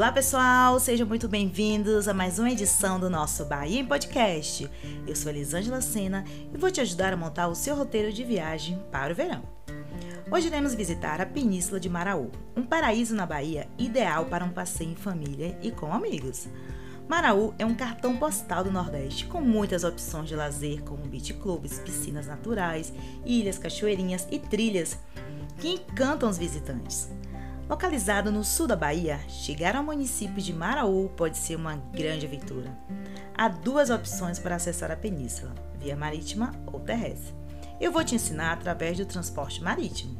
Olá pessoal, sejam muito bem-vindos a mais uma edição do nosso Bahia em Podcast. Eu sou Elisângela Sena e vou te ajudar a montar o seu roteiro de viagem para o verão. Hoje iremos visitar a Península de Maraú, um paraíso na Bahia ideal para um passeio em família e com amigos. Maraú é um cartão postal do Nordeste com muitas opções de lazer, como beach clubs, piscinas naturais, ilhas, cachoeirinhas e trilhas que encantam os visitantes. Localizado no sul da Bahia, chegar ao município de Maraú pode ser uma grande aventura. Há duas opções para acessar a península: via marítima ou terrestre. Eu vou te ensinar através do transporte marítimo.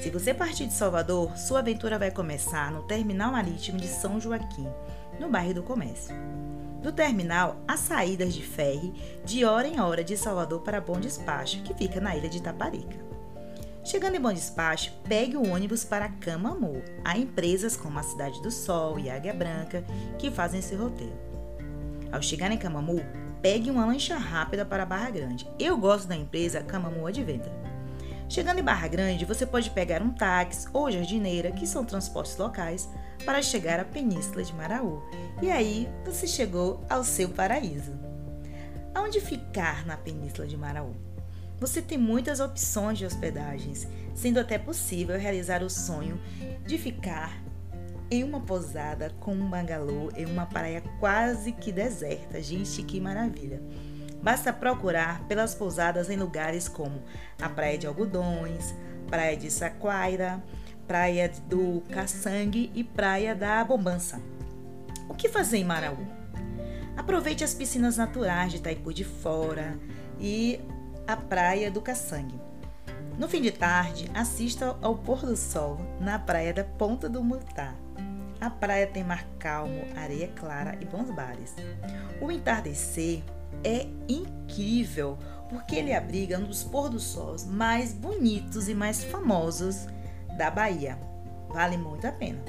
Se você partir de Salvador, sua aventura vai começar no terminal marítimo de São Joaquim, no bairro do Comércio. Do terminal, há saídas de ferry de hora em hora de Salvador para Bom Despacho, que fica na ilha de Taparica. Chegando em Bom Despacho, pegue o ônibus para Camamu. Há empresas como a Cidade do Sol e Águia Branca que fazem esse roteiro. Ao chegar em Camamu, pegue uma lancha rápida para Barra Grande. Eu gosto da empresa Camamu Adventure. Chegando em Barra Grande, você pode pegar um táxi ou jardineira, que são transportes locais, para chegar à Península de Maraú. E aí você chegou ao seu paraíso. Aonde ficar na Península de Maraú? Você tem muitas opções de hospedagens, sendo até possível realizar o sonho de ficar em uma pousada com um bangalô em uma praia quase que deserta. Gente, que maravilha! Basta procurar pelas pousadas em lugares como a Praia de Algodões, Praia de Saquaira, Praia do Caçangue e Praia da Bombança. O que fazer em Maraú? Aproveite as piscinas naturais de Itaipu de Fora e a Praia do Caçangue. No fim de tarde, assista ao pôr do sol na praia da Ponta do Mutá. A praia tem mar calmo, areia clara e bons bares. O entardecer é incrível porque ele abriga um dos pôr do sol mais bonitos e mais famosos da Bahia. Vale muito a pena.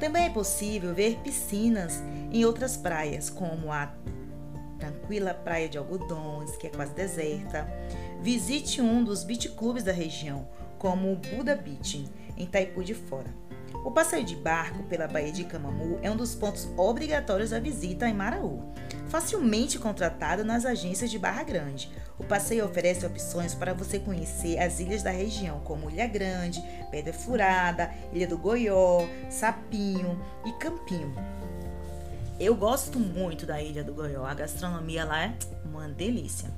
Também é possível ver piscinas em outras praias, como a tranquila praia de algodões, que é quase deserta. Visite um dos beach clubes da região, como o Buda Beach, em Taipu de Fora. O passeio de barco pela Baía de Camamu é um dos pontos obrigatórios da visita em Maraú, facilmente contratado nas agências de Barra Grande. O passeio oferece opções para você conhecer as ilhas da região, como Ilha Grande, Pedra Furada, Ilha do Goió, Sapinho e Campinho. Eu gosto muito da Ilha do Goió. A gastronomia lá é uma delícia.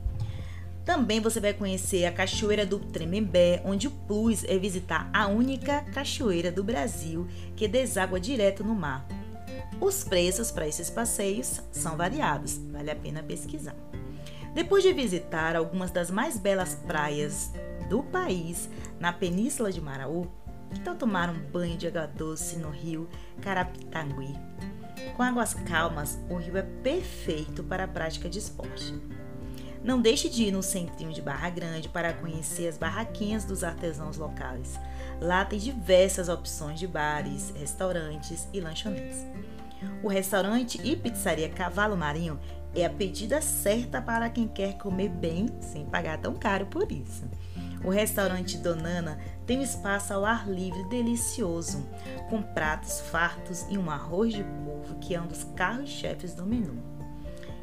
Também você vai conhecer a Cachoeira do Tremembé, onde o plus é visitar a única cachoeira do Brasil que deságua direto no mar. Os preços para esses passeios são variados, vale a pena pesquisar. Depois de visitar algumas das mais belas praias do país na Península de Maraú, tal tomar um banho de água doce no rio Carapitangui? Com águas calmas, o rio é perfeito para a prática de esporte. Não deixe de ir no centrinho de Barra Grande para conhecer as barraquinhas dos artesãos locais. Lá tem diversas opções de bares, restaurantes e lanchonetes. O restaurante e pizzaria Cavalo Marinho é a pedida certa para quem quer comer bem sem pagar tão caro por isso. O restaurante Donana tem um espaço ao ar livre delicioso, com pratos fartos e um arroz de polvo que é um dos carros-chefes do menu.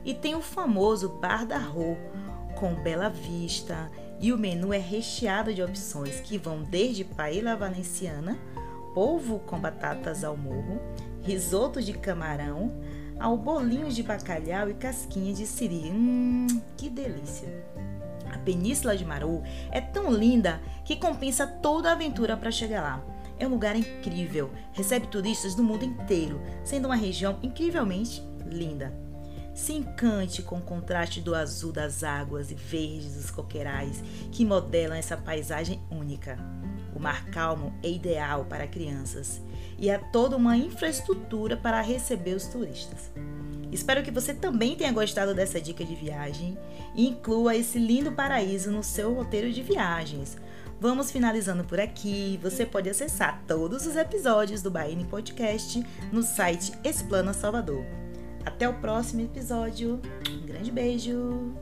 E tem o famoso Bar da Rô, com bela vista, e o menu é recheado de opções que vão desde paella valenciana, polvo com batatas ao morro, risoto de camarão, ao bolinho de bacalhau e casquinha de siri. Hum, que delícia! Península de Maru é tão linda que compensa toda a aventura para chegar lá. É um lugar incrível, recebe turistas do mundo inteiro, sendo uma região incrivelmente linda. Se encante com o contraste do azul das águas e verdes dos coqueirais que modelam essa paisagem única. O mar calmo é ideal para crianças e há toda uma infraestrutura para receber os turistas. Espero que você também tenha gostado dessa dica de viagem e inclua esse lindo paraíso no seu roteiro de viagens. Vamos finalizando por aqui. Você pode acessar todos os episódios do Bahia Podcast no site Explana Salvador. Até o próximo episódio. Um grande beijo!